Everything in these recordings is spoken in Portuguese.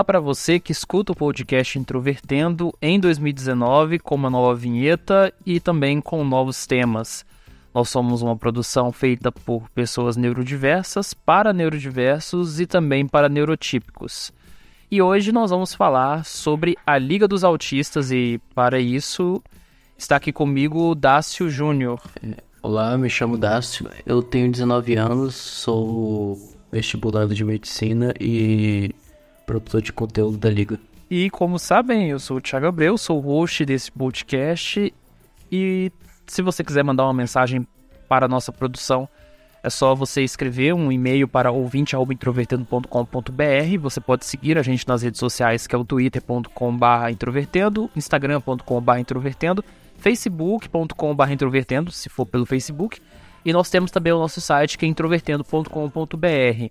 Olá para você que escuta o podcast Introvertendo em 2019 com uma nova vinheta e também com novos temas. Nós somos uma produção feita por pessoas neurodiversas, para neurodiversos e também para neurotípicos. E hoje nós vamos falar sobre a Liga dos Autistas e para isso está aqui comigo o Dácio Júnior. Olá, me chamo Dácio, eu tenho 19 anos, sou vestibulando de medicina e produtor de conteúdo da Liga. E como sabem, eu sou o Thiago Abreu, sou o host desse podcast. E se você quiser mandar uma mensagem para a nossa produção, é só você escrever um e-mail para ouvinte.introvertendo.com.br. Você pode seguir a gente nas redes sociais, que é o twitter.com.br introvertendo, instagram.com.br introvertendo, facebook.com.br introvertendo, se for pelo Facebook. E nós temos também o nosso site, que é introvertendo.com.br.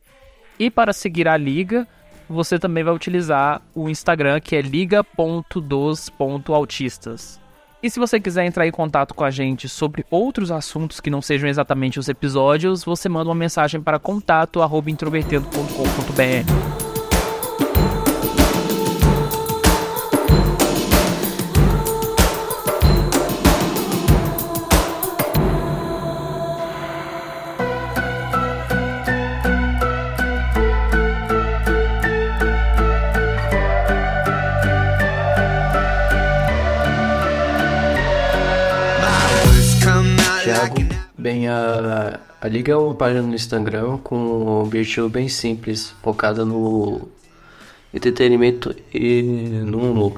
E para seguir a liga, você também vai utilizar o Instagram, que é liga.dos.autistas. E se você quiser entrar em contato com a gente sobre outros assuntos que não sejam exatamente os episódios, você manda uma mensagem para contato@introvertendo.com.br. Bem, a, a Liga é uma página no Instagram com um objetivo bem simples, focada no entretenimento e no.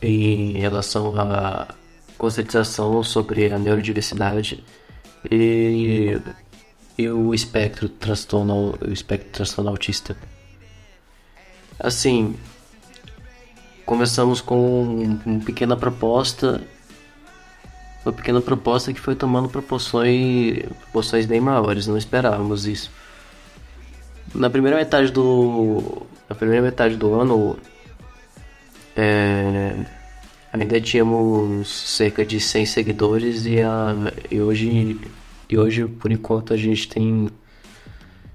Em relação à conscientização sobre a neurodiversidade e, e o espectro transtorno, o espectro transtorno autista. Assim, começamos com uma pequena proposta uma pequena proposta que foi tomando proporções, proporções bem maiores, não esperávamos isso. Na primeira metade do, na primeira metade do ano, é, ainda tínhamos cerca de 100 seguidores e, a, e, hoje, e hoje, por enquanto, a gente tem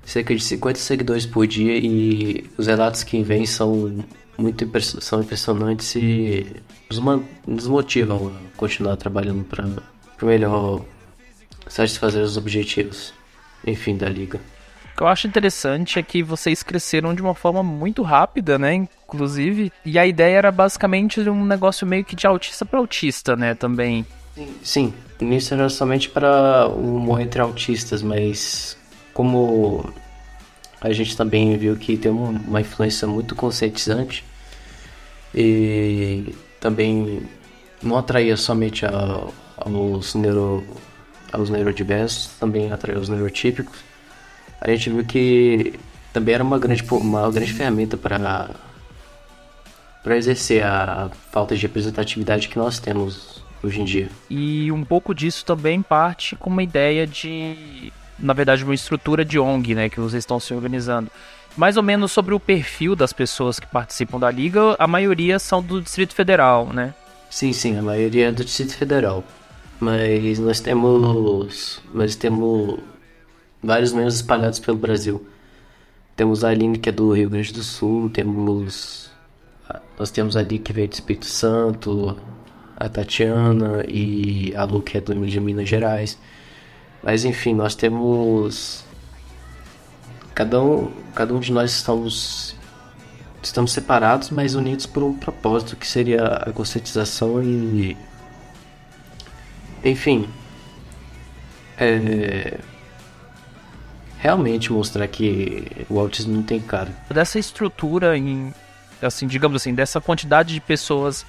cerca de 50 seguidores por dia e os relatos que vêm são muito são impressionantes e nos motivam a continuar trabalhando para melhor satisfazer os objetivos, enfim, da liga. O que eu acho interessante é que vocês cresceram de uma forma muito rápida, né? Inclusive, e a ideia era basicamente um negócio meio que de autista para autista, né? Também. Sim, sim. Início era somente para o humor entre autistas, mas como a gente também viu que tem uma influência muito conscientizante e também não atraía somente a, aos, neuro, aos neurodiversos, também atraía os neurotípicos. A gente viu que também era uma grande, uma grande ferramenta para para exercer a falta de representatividade que nós temos hoje em dia. E um pouco disso também parte com uma ideia de, na verdade, uma estrutura de ONG, né, que vocês estão se organizando mais ou menos sobre o perfil das pessoas que participam da liga, a maioria são do Distrito Federal, né? Sim, sim, a maioria é do Distrito Federal. Mas nós temos, nós temos vários membros espalhados pelo Brasil. Temos a Aline que é do Rio Grande do Sul, temos nós temos ali que veio do Espírito Santo, a Tatiana e a Lu que é do de Minas Gerais. Mas enfim, nós temos Cada um, cada um de nós estamos estamos separados, mas unidos por um propósito que seria a conscientização e enfim, é, realmente mostrar que o autismo não tem cara. Dessa estrutura em assim, digamos assim, dessa quantidade de pessoas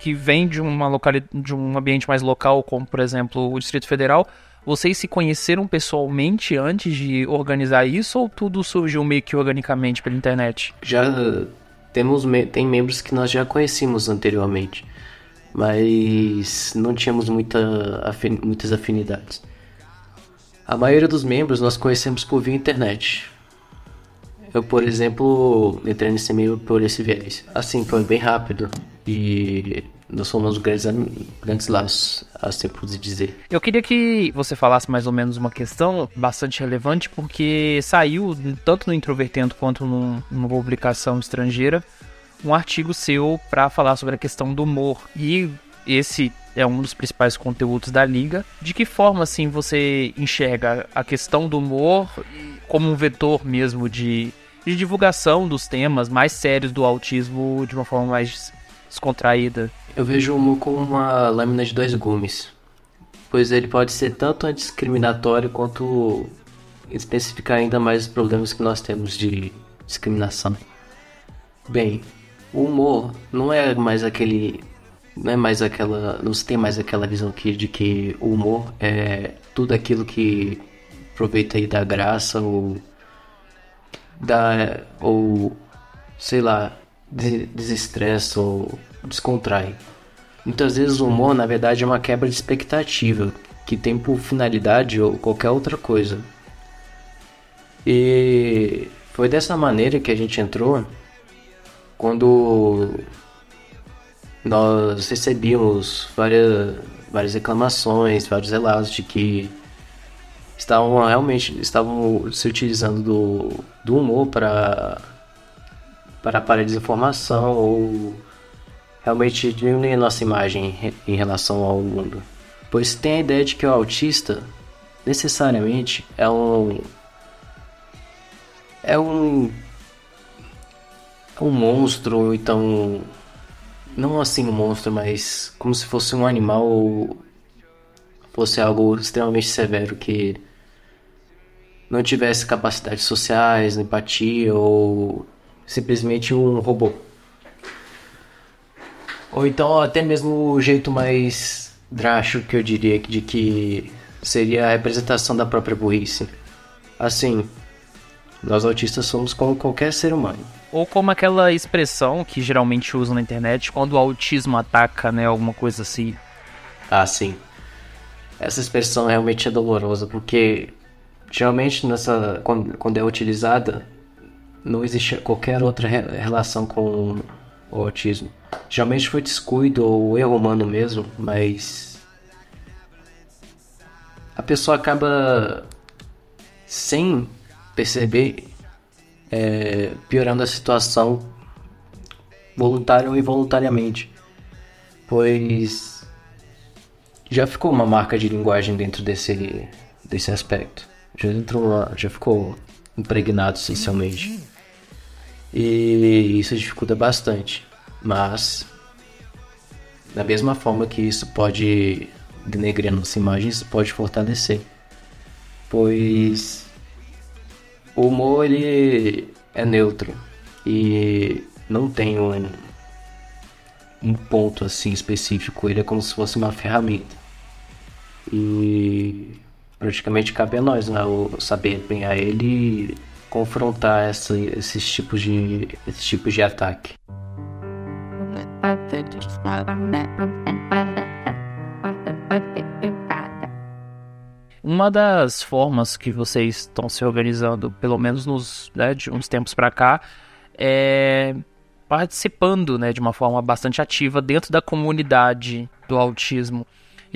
que vêm de uma localidade, de um ambiente mais local, como por exemplo o Distrito Federal, vocês se conheceram pessoalmente antes de organizar isso ou tudo surgiu meio que organicamente pela internet? Já temos tem membros que nós já conhecíamos anteriormente, mas não tínhamos muita afin muitas afinidades. A maioria dos membros nós conhecemos por via internet. Eu, por exemplo, entrei nesse meio por esse viés. Assim, foi bem rápido e nós fomos grandes, grandes laços, assim por dizer. Eu queria que você falasse mais ou menos uma questão bastante relevante, porque saiu, tanto no Introvertendo quanto num, numa publicação estrangeira, um artigo seu para falar sobre a questão do humor. E esse é um dos principais conteúdos da liga. De que forma assim você enxerga a questão do humor como um vetor mesmo de, de divulgação dos temas mais sérios do autismo de uma forma mais descontraída? Eu vejo o humor como uma lâmina de dois gumes, pois ele pode ser tanto antidiscriminatório quanto especificar ainda mais os problemas que nós temos de discriminação. Bem, o humor não é mais aquele não é mais aquela não se tem mais aquela visão que, de que o humor é tudo aquilo que aproveita aí da graça ou da ou sei lá desestressa ou descontrai. Muitas vezes o humor, na verdade, é uma quebra de expectativa, que tem por finalidade ou qualquer outra coisa. E foi dessa maneira que a gente entrou quando nós recebíamos várias, várias reclamações, vários relatos de que estavam realmente estavam se utilizando do, do humor para para para desinformação ou realmente diminuir a nossa imagem em relação ao mundo. Pois tem a ideia de que o autista necessariamente é um é um é um monstro, ou então não assim um monstro, mas como se fosse um animal ou fosse algo extremamente severo que não tivesse capacidades sociais, empatia ou simplesmente um robô. Ou então até mesmo o jeito mais drástico que eu diria de que seria a representação da própria burrice. Assim, nós autistas somos como qualquer ser humano. Ou como aquela expressão que geralmente usam na internet quando o autismo ataca, né? Alguma coisa assim. Ah, sim. Essa expressão realmente é dolorosa, porque geralmente nessa quando, quando é utilizada não existe qualquer outra relação com o autismo. Geralmente foi descuido ou erro humano mesmo, mas a pessoa acaba sem perceber é, piorando a situação voluntário ou involuntariamente, pois já ficou uma marca de linguagem dentro desse desse aspecto, já entrou, já ficou impregnado socialmente. E isso dificulta bastante. Mas, da mesma forma que isso pode denegrir a nossa imagem, isso pode fortalecer. Pois o humor ele é neutro e não tem um, um ponto assim específico, ele é como se fosse uma ferramenta. E praticamente cabe a nós né, saber empenhar ele confrontar essa, esses tipos de esses tipos de ataque. Uma das formas que vocês estão se organizando, pelo menos nos, né, de uns tempos para cá, é participando né, de uma forma bastante ativa dentro da comunidade do autismo.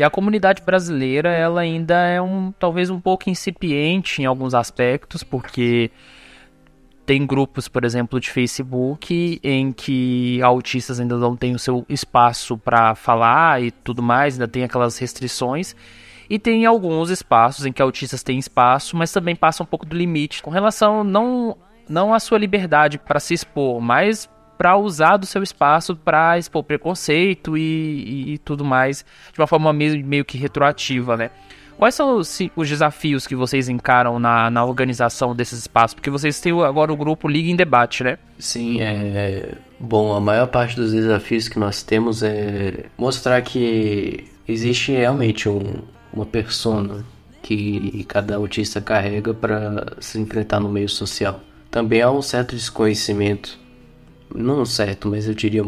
E a comunidade brasileira, ela ainda é um talvez um pouco incipiente em alguns aspectos, porque tem grupos, por exemplo, de Facebook em que autistas ainda não têm o seu espaço para falar e tudo mais, ainda tem aquelas restrições. E tem alguns espaços em que autistas têm espaço, mas também passa um pouco do limite com relação não não à sua liberdade para se expor, mas para usar do seu espaço para expor preconceito e, e, e, tudo mais de uma forma meio, meio que retroativa, né? Quais são os, os, desafios que vocês encaram na, na organização desses espaços? Porque vocês têm agora o grupo Liga em Debate, né? Sim, é. Bom, a maior parte dos desafios que nós temos é mostrar que existe realmente um, uma persona que cada autista carrega para se enfrentar no meio social. Também há um certo desconhecimento, não certo, mas eu diria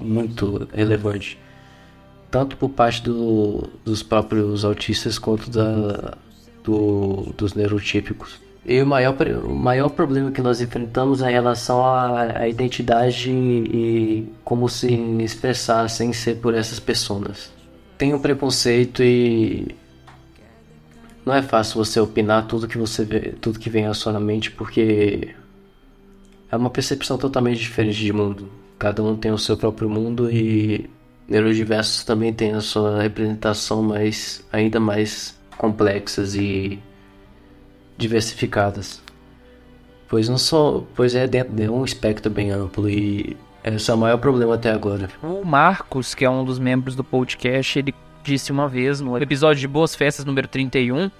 muito relevante, tanto por parte do, dos próprios autistas quanto da, do, dos neurotípicos. E o maior, o maior problema que nós enfrentamos é em relação à, à identidade e como se expressar sem ser por essas pessoas. Tem um preconceito e não é fácil você opinar tudo que você vê, tudo que vem à sua mente porque é uma percepção totalmente diferente de mundo. Cada um tem o seu próprio mundo e neurodiversos também tem a sua representação mais ainda mais complexas e diversificadas. Pois não só, pois é dentro de um espectro bem amplo e esse é o maior problema até agora. O Marcos, que é um dos membros do podcast, ele disse uma vez no episódio de Boas Festas número 31,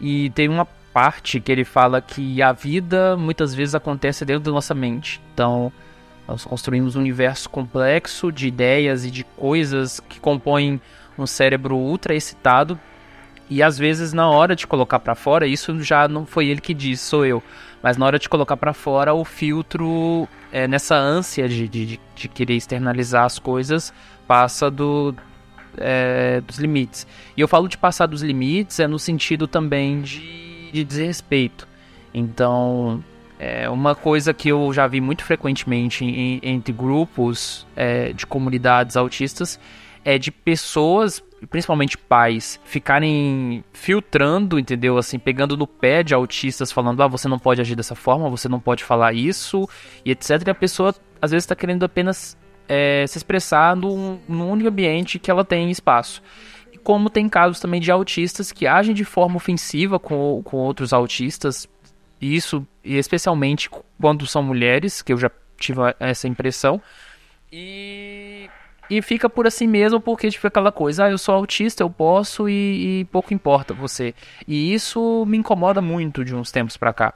e tem uma parte que ele fala que a vida muitas vezes acontece dentro da nossa mente. Então, nós construímos um universo complexo de ideias e de coisas que compõem um cérebro ultra excitado e às vezes na hora de colocar para fora, isso já não foi ele que disse, sou eu. Mas na hora de colocar para fora, o filtro, é, nessa ânsia de, de, de, querer externalizar as coisas, passa do, é, dos limites. E eu falo de passar dos limites é no sentido também de, de desrespeito. Então, é uma coisa que eu já vi muito frequentemente em, entre grupos é, de comunidades autistas é de pessoas principalmente pais, ficarem filtrando, entendeu? Assim, pegando no pé de autistas, falando, ah, você não pode agir dessa forma, você não pode falar isso, e etc. E a pessoa, às vezes, está querendo apenas é, se expressar num, num único ambiente que ela tem espaço. E como tem casos também de autistas que agem de forma ofensiva com, com outros autistas, isso, e especialmente quando são mulheres, que eu já tive essa impressão, e e fica por assim mesmo, porque tipo aquela coisa, ah, eu sou autista, eu posso e, e pouco importa você. E isso me incomoda muito de uns tempos pra cá.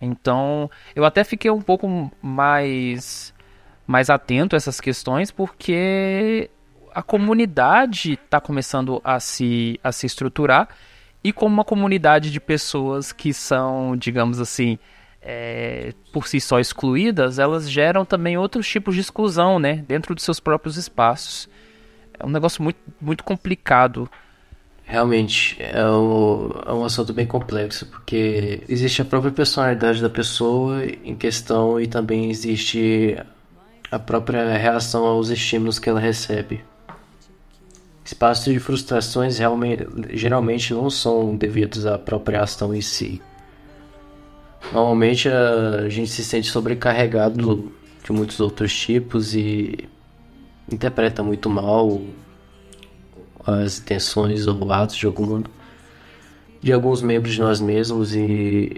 Então, eu até fiquei um pouco mais mais atento a essas questões porque a comunidade está começando a se, a se estruturar e como uma comunidade de pessoas que são, digamos assim, é, por si só excluídas, elas geram também outros tipos de exclusão, né, dentro dos seus próprios espaços. É um negócio muito, muito complicado. Realmente, é, o, é um assunto bem complexo, porque existe a própria personalidade da pessoa em questão e também existe a própria reação aos estímulos que ela recebe. Espaços de frustrações realmente, geralmente não são devidos à própria ação em si, Normalmente a gente se sente sobrecarregado de muitos outros tipos e interpreta muito mal as intenções ou atos de algum de alguns membros de nós mesmos e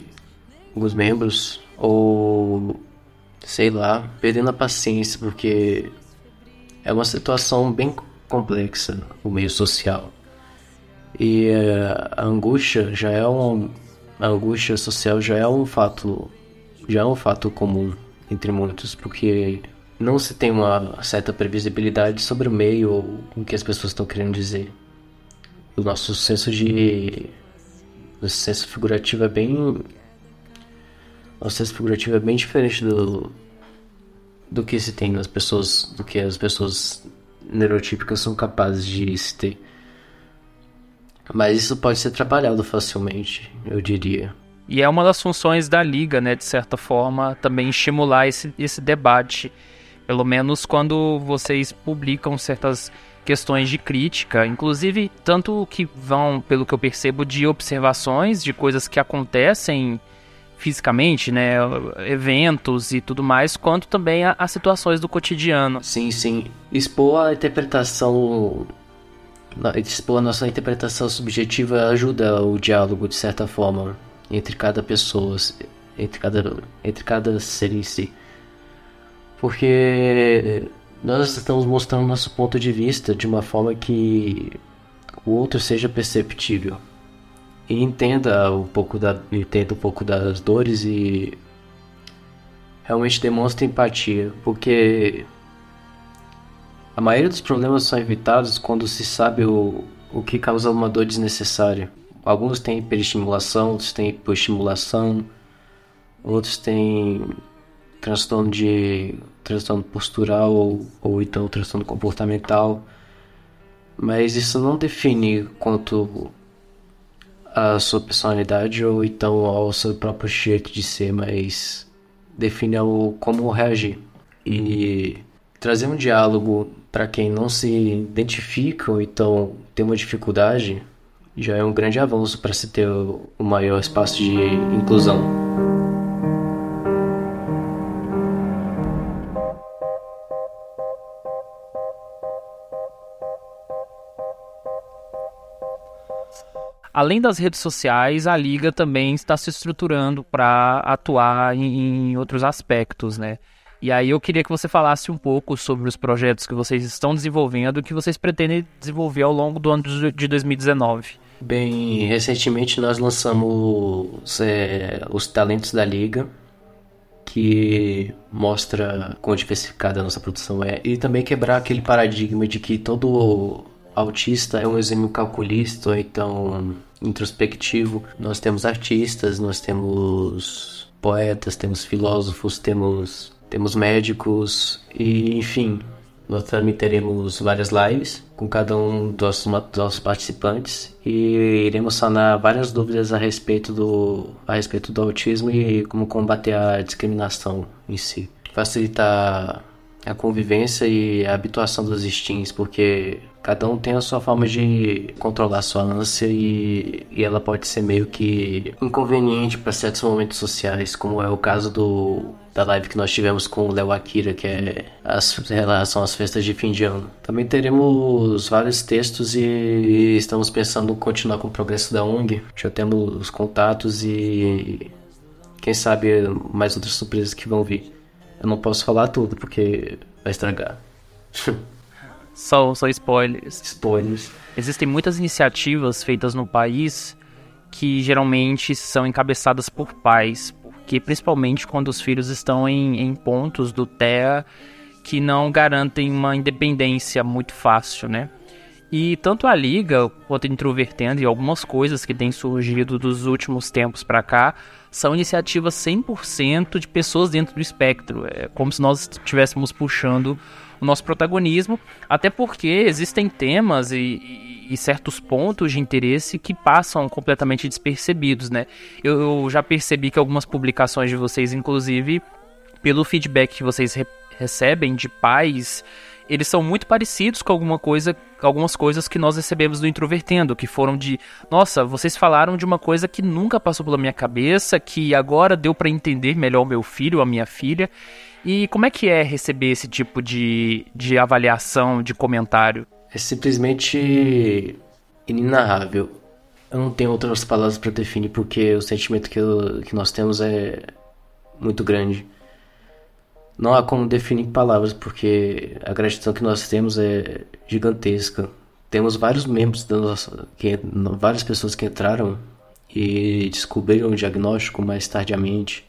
alguns membros ou sei lá, perdendo a paciência porque é uma situação bem complexa o meio social. E a angústia já é um a angústia social já é um fato já é um fato comum entre muitos, porque não se tem uma certa previsibilidade sobre o meio ou o que as pessoas estão querendo dizer. O nosso senso de nosso senso figurativo é bem nosso senso figurativo é bem diferente do do que se tem nas pessoas, do que as pessoas neurotípicas são capazes de se ter. Mas isso pode ser trabalhado facilmente, eu diria. E é uma das funções da liga, né, de certa forma, também estimular esse, esse debate. Pelo menos quando vocês publicam certas questões de crítica, inclusive tanto que vão, pelo que eu percebo, de observações de coisas que acontecem fisicamente, né, eventos e tudo mais, quanto também a, a situações do cotidiano. Sim, sim. Expor a interpretação expor a nossa interpretação subjetiva ajuda o diálogo de certa forma entre cada pessoa, entre cada, entre cada ser em si. Porque nós estamos mostrando nosso ponto de vista de uma forma que o outro seja perceptível e entenda um pouco da entenda um pouco das dores e realmente demonstre empatia, porque a maioria dos problemas são evitados quando se sabe o, o que causa uma dor desnecessária. Alguns têm hiperestimulação, outros têm hipoestimulação, outros têm transtorno de transtorno postural ou, ou então transtorno comportamental. mas isso não define quanto a sua personalidade ou então ao seu próprio jeito de ser, mas define o como reagir. E trazer um diálogo para quem não se identifica ou então tem uma dificuldade já é um grande avanço para se ter o maior espaço de inclusão. Além das redes sociais, a liga também está se estruturando para atuar em, em outros aspectos, né? E aí eu queria que você falasse um pouco sobre os projetos que vocês estão desenvolvendo e que vocês pretendem desenvolver ao longo do ano de 2019. Bem, recentemente nós lançamos é, os talentos da liga, que mostra quão diversificada a nossa produção é, e também quebrar aquele paradigma de que todo autista é um exímio calculista, ou então introspectivo. Nós temos artistas, nós temos poetas, temos filósofos, temos temos médicos e enfim, nós também teremos várias lives com cada um dos nossos participantes e iremos sanar várias dúvidas a respeito do a respeito do autismo e como combater a discriminação em si. Facilitar a convivência e a habituação dos instintos, porque cada um tem a sua forma de controlar sua ânsia e, e ela pode ser meio que inconveniente para certos momentos sociais, como é o caso do da live que nós tivemos com o Léo Akira, que é as relação às festas de fim de ano. Também teremos vários textos e estamos pensando em continuar com o progresso da ONG. Já temos contatos e quem sabe mais outras surpresas que vão vir. Eu não posso falar tudo porque vai estragar. só, só spoilers. Spoilers. Existem muitas iniciativas feitas no país que geralmente são encabeçadas por pais, porque principalmente quando os filhos estão em, em pontos do TEA que não garantem uma independência muito fácil, né? E tanto a Liga quanto a Introvertendo e algumas coisas que têm surgido dos últimos tempos para cá são iniciativas 100% de pessoas dentro do espectro. É como se nós estivéssemos puxando o nosso protagonismo, até porque existem temas e, e, certos pontos de interesse que passam completamente despercebidos, né? Eu, eu, já percebi que algumas publicações de vocês, inclusive, pelo feedback que vocês re recebem de pais eles são muito parecidos com alguma coisa, algumas coisas que nós recebemos do Introvertendo, que foram de, nossa, vocês falaram de uma coisa que nunca passou pela minha cabeça, que agora deu para entender melhor o meu filho, a minha filha. E como é que é receber esse tipo de, de avaliação, de comentário? É simplesmente inenarrável. Eu não tenho outras palavras para definir porque o sentimento que, eu, que nós temos é muito grande. Não há como definir palavras, porque a gratidão que nós temos é gigantesca. Temos vários membros da nossa, que, várias pessoas que entraram e descobriram o diagnóstico mais tardiamente.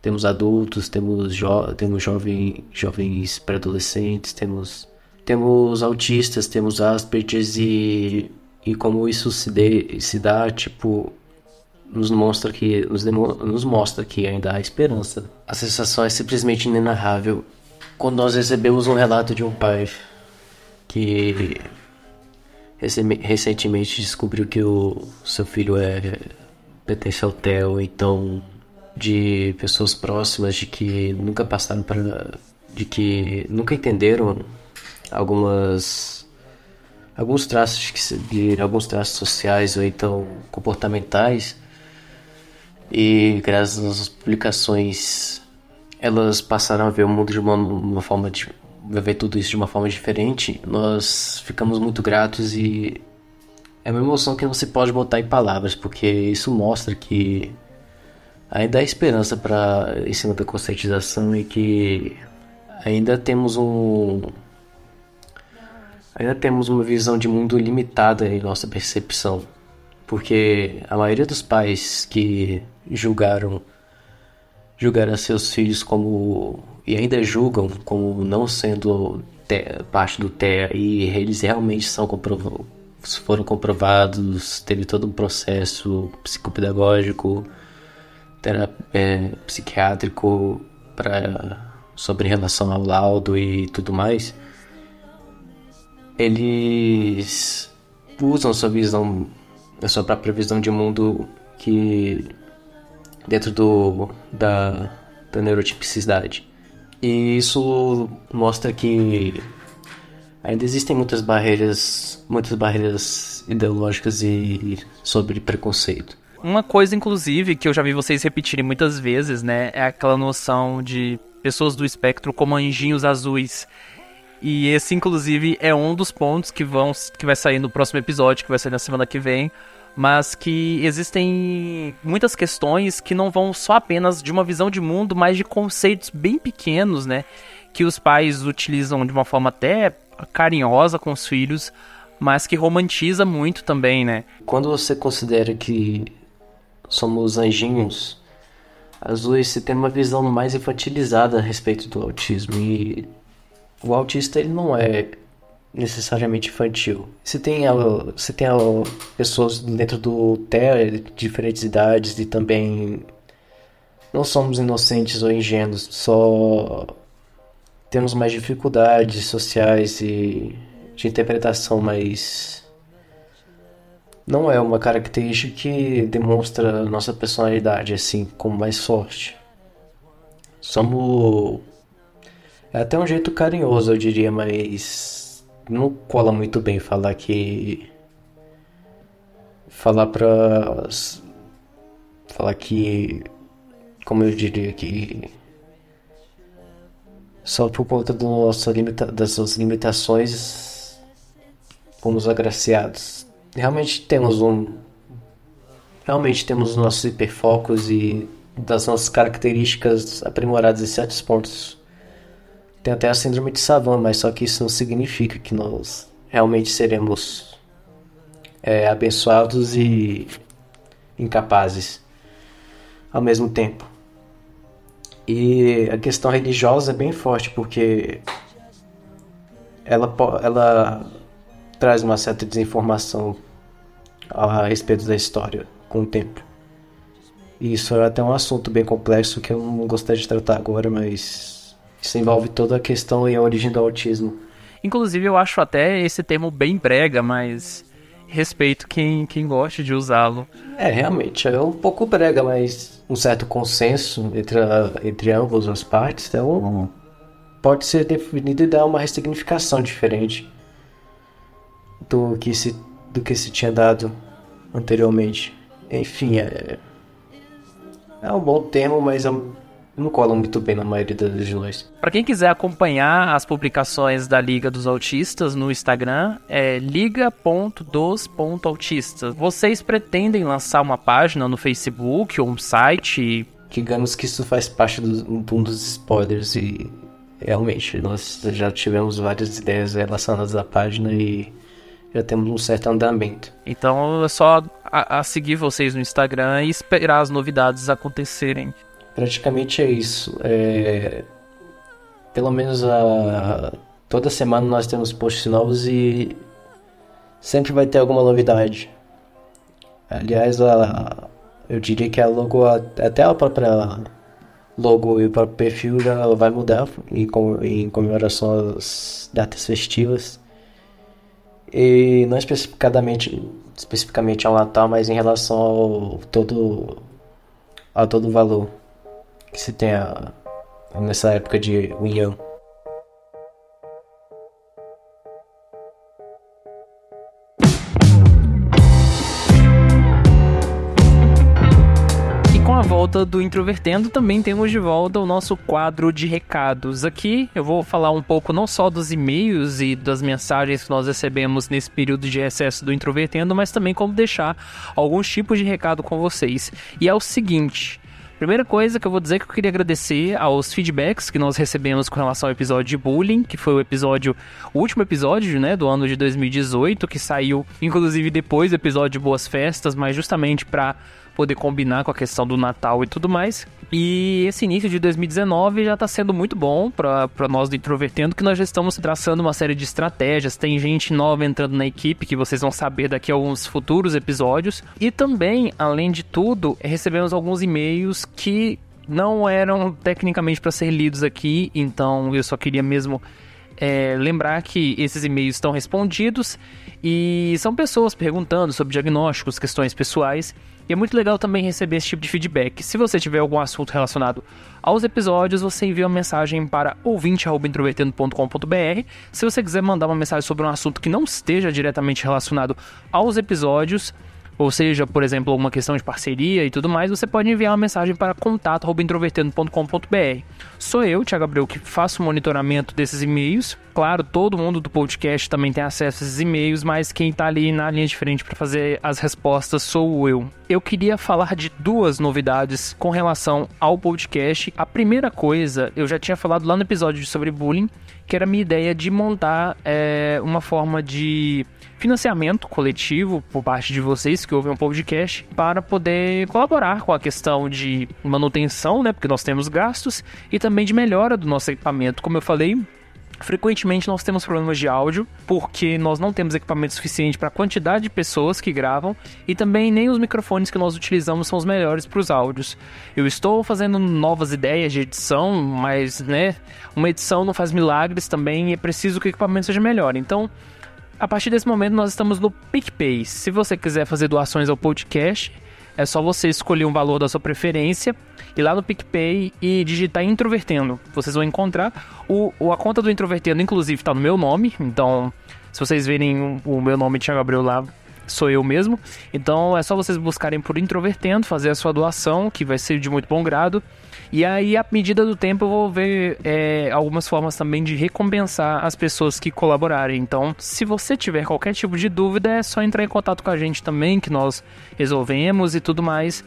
Temos adultos, temos, jo temos jovem, jovens pré-adolescentes, temos, temos autistas, temos Asperger e, e como isso se, se dá, tipo, nos mostra que nos, nos mostra que ainda há esperança. A sensação é simplesmente inenarrável quando nós recebemos um relato de um pai que recentemente descobriu que o seu filho é pertence ao TEL, então de pessoas próximas de que nunca passaram para de que nunca entenderam algumas alguns traços de alguns traços sociais ou então comportamentais e graças às nossas publicações elas passaram a ver o mundo de uma, uma forma de ver tudo isso de uma forma diferente. Nós ficamos muito gratos e é uma emoção que não se pode botar em palavras, porque isso mostra que ainda há esperança para cima da conscientização e que ainda temos um ainda temos uma visão de mundo limitada em nossa percepção, porque a maioria dos pais que julgaram julgaram seus filhos como e ainda julgam como não sendo te, parte do TEA e eles realmente são foram comprovados, teve todo um processo psicopedagógico, terap, é, psiquiátrico para sobre relação ao laudo e tudo mais. eles usam sua visão, a sua própria visão de mundo que dentro do da, da neurotipicidade. E isso mostra que ainda existem muitas barreiras, muitas barreiras ideológicas e sobre preconceito. Uma coisa, inclusive, que eu já vi vocês repetirem muitas vezes, né, é aquela noção de pessoas do espectro como anjinhos azuis. E esse, inclusive, é um dos pontos que vão que vai sair no próximo episódio, que vai sair na semana que vem. Mas que existem muitas questões que não vão só apenas de uma visão de mundo, mas de conceitos bem pequenos, né? Que os pais utilizam de uma forma até carinhosa com os filhos, mas que romantiza muito também, né? Quando você considera que somos anjinhos azuis, você tem uma visão mais infantilizada a respeito do autismo e o autista ele não é necessariamente infantil. Você tem, você tem pessoas dentro do TEA de diferentes idades e também não somos inocentes ou ingênuos, só temos mais dificuldades sociais e de interpretação, mas não é uma característica que demonstra nossa personalidade assim como mais forte. Somos é até um jeito carinhoso, eu diria, mas não cola muito bem falar que falar pra falar que como eu diria que só por conta do nosso limita, das suas limitações fomos agraciados. Realmente temos um realmente temos nossos hiperfocos e das nossas características aprimoradas em certos pontos tem até a síndrome de Savan, mas só que isso não significa que nós realmente seremos é, abençoados e incapazes ao mesmo tempo. E a questão religiosa é bem forte porque ela, ela traz uma certa desinformação a respeito da história com o tempo. E isso é até um assunto bem complexo que eu não gostaria de tratar agora, mas isso envolve toda a questão e a origem do autismo. Inclusive, eu acho até esse termo bem brega, mas respeito quem, quem gosta de usá-lo. É, realmente, é um pouco brega, mas um certo consenso entre, a, entre ambas as partes então, pode ser definido e dar uma ressignificação diferente do que se, do que se tinha dado anteriormente. Enfim, é, é um bom termo, mas é não colam muito bem na maioria das regiões. Para quem quiser acompanhar as publicações da Liga dos Autistas no Instagram, é liga.dos.autistas. Vocês pretendem lançar uma página no Facebook ou um site? Digamos que isso faz parte do, um dos spoilers e realmente nós já tivemos várias ideias relacionadas à página e já temos um certo andamento. Então é só a, a seguir vocês no Instagram e esperar as novidades acontecerem. Praticamente é isso. É... Pelo menos a... toda semana nós temos posts novos e sempre vai ter alguma novidade. Aliás, a... eu diria que a logo, até a própria logo e o próprio perfil já vai mudar em, com... em comemoração às datas festivas. E não especificadamente, especificamente ao Natal, mas em relação ao todo, a todo o valor que se tem a, nessa época de Winyan. volta do Introvertendo, também temos de volta o nosso quadro de recados. Aqui eu vou falar um pouco não só dos e-mails e das mensagens que nós recebemos nesse período de recesso do Introvertendo, mas também como deixar alguns tipos de recado com vocês. E é o seguinte. Primeira coisa que eu vou dizer que eu queria agradecer aos feedbacks que nós recebemos com relação ao episódio de bullying, que foi o episódio, o último episódio, né, do ano de 2018, que saiu inclusive depois do episódio de Boas Festas, mas justamente para poder combinar com a questão do Natal e tudo mais. E esse início de 2019 já está sendo muito bom para nós do Introvertendo, que nós já estamos traçando uma série de estratégias. Tem gente nova entrando na equipe que vocês vão saber daqui a alguns futuros episódios. E também, além de tudo, recebemos alguns e-mails que não eram tecnicamente para ser lidos aqui, então eu só queria mesmo é, lembrar que esses e-mails estão respondidos e são pessoas perguntando sobre diagnósticos, questões pessoais. E é muito legal também receber esse tipo de feedback. Se você tiver algum assunto relacionado aos episódios, você envia uma mensagem para ouvinte.introvertendo.com.br. Se você quiser mandar uma mensagem sobre um assunto que não esteja diretamente relacionado aos episódios, ou seja, por exemplo, uma questão de parceria e tudo mais, você pode enviar uma mensagem para contato@introvertendo.com.br. Sou eu, Thiago Abreu, que faço o monitoramento desses e-mails. Claro, todo mundo do podcast também tem acesso a esses e-mails, mas quem está ali na linha de frente para fazer as respostas sou eu. Eu queria falar de duas novidades com relação ao podcast. A primeira coisa, eu já tinha falado lá no episódio sobre bullying, que era a minha ideia de montar é, uma forma de financiamento coletivo por parte de vocês que ouvem um podcast para poder colaborar com a questão de manutenção, né? Porque nós temos gastos e também de melhora do nosso equipamento. Como eu falei, Frequentemente nós temos problemas de áudio porque nós não temos equipamento suficiente para a quantidade de pessoas que gravam e também nem os microfones que nós utilizamos são os melhores para os áudios. Eu estou fazendo novas ideias de edição, mas né, uma edição não faz milagres também e é preciso que o equipamento seja melhor. Então, a partir desse momento, nós estamos no PicPay. Se você quiser fazer doações ao podcast, é só você escolher um valor da sua preferência, ir lá no PicPay e digitar Introvertendo. Vocês vão encontrar. O, a conta do Introvertendo, inclusive, está no meu nome. Então, se vocês verem o meu nome, Thiago Gabriel, lá, sou eu mesmo. Então, é só vocês buscarem por Introvertendo, fazer a sua doação, que vai ser de muito bom grado. E aí, à medida do tempo, eu vou ver é, algumas formas também de recompensar as pessoas que colaborarem. Então, se você tiver qualquer tipo de dúvida, é só entrar em contato com a gente também, que nós resolvemos e tudo mais.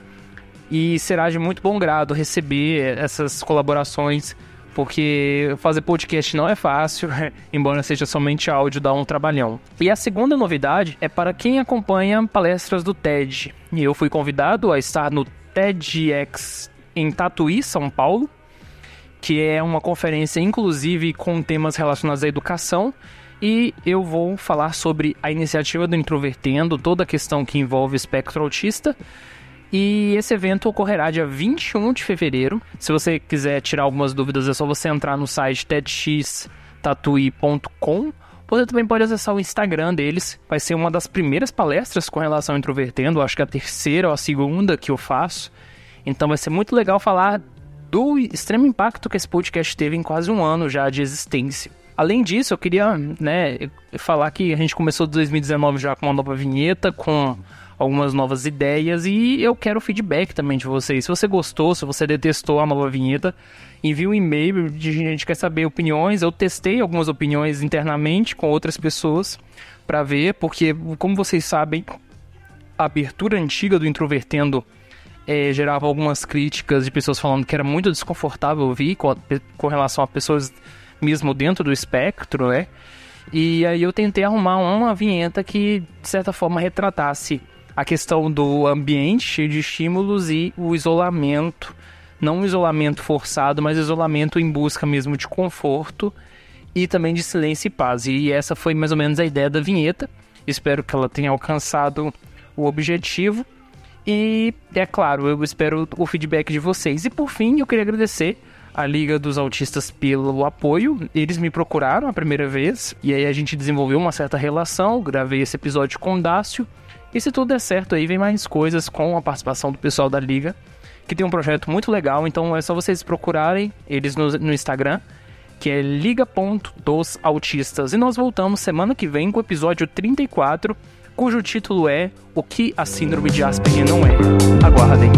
E será de muito bom grado receber essas colaborações porque fazer podcast não é fácil, embora seja somente áudio, dá um trabalhão. E a segunda novidade é para quem acompanha palestras do TED. E eu fui convidado a estar no TEDx em Tatuí, São Paulo, que é uma conferência inclusive com temas relacionados à educação. E eu vou falar sobre a iniciativa do Introvertendo, toda a questão que envolve espectro autista. E esse evento ocorrerá dia 21 de fevereiro. Se você quiser tirar algumas dúvidas, é só você entrar no site tedxtatui.com. Você também pode acessar o Instagram deles. Vai ser uma das primeiras palestras com relação ao Introvertendo, acho que a terceira ou a segunda que eu faço. Então vai ser muito legal falar do extremo impacto que esse podcast teve em quase um ano já de existência. Além disso, eu queria né, falar que a gente começou 2019 já com uma nova vinheta, com algumas novas ideias e eu quero feedback também de vocês. Se você gostou, se você detestou a nova vinheta, envie um e-mail de gente quer saber opiniões. Eu testei algumas opiniões internamente com outras pessoas para ver, porque como vocês sabem, a abertura antiga do Introvertendo é, gerava algumas críticas de pessoas falando que era muito desconfortável ouvir com, a, com relação a pessoas mesmo dentro do espectro, né? E aí eu tentei arrumar uma vinheta que, de certa forma, retratasse a questão do ambiente cheio de estímulos e o isolamento. Não um isolamento forçado, mas isolamento em busca mesmo de conforto e também de silêncio e paz. E essa foi mais ou menos a ideia da vinheta. Espero que ela tenha alcançado o objetivo. E é claro, eu espero o feedback de vocês. E por fim, eu queria agradecer a Liga dos Autistas pelo apoio. Eles me procuraram a primeira vez e aí a gente desenvolveu uma certa relação. Gravei esse episódio com o Dácio. E se tudo der certo, aí vem mais coisas com a participação do pessoal da Liga, que tem um projeto muito legal. Então é só vocês procurarem eles no, no Instagram, que é liga.dosautistas. E nós voltamos semana que vem com o episódio 34 cujo título é O que a Síndrome de Asperger não é. Aguardem.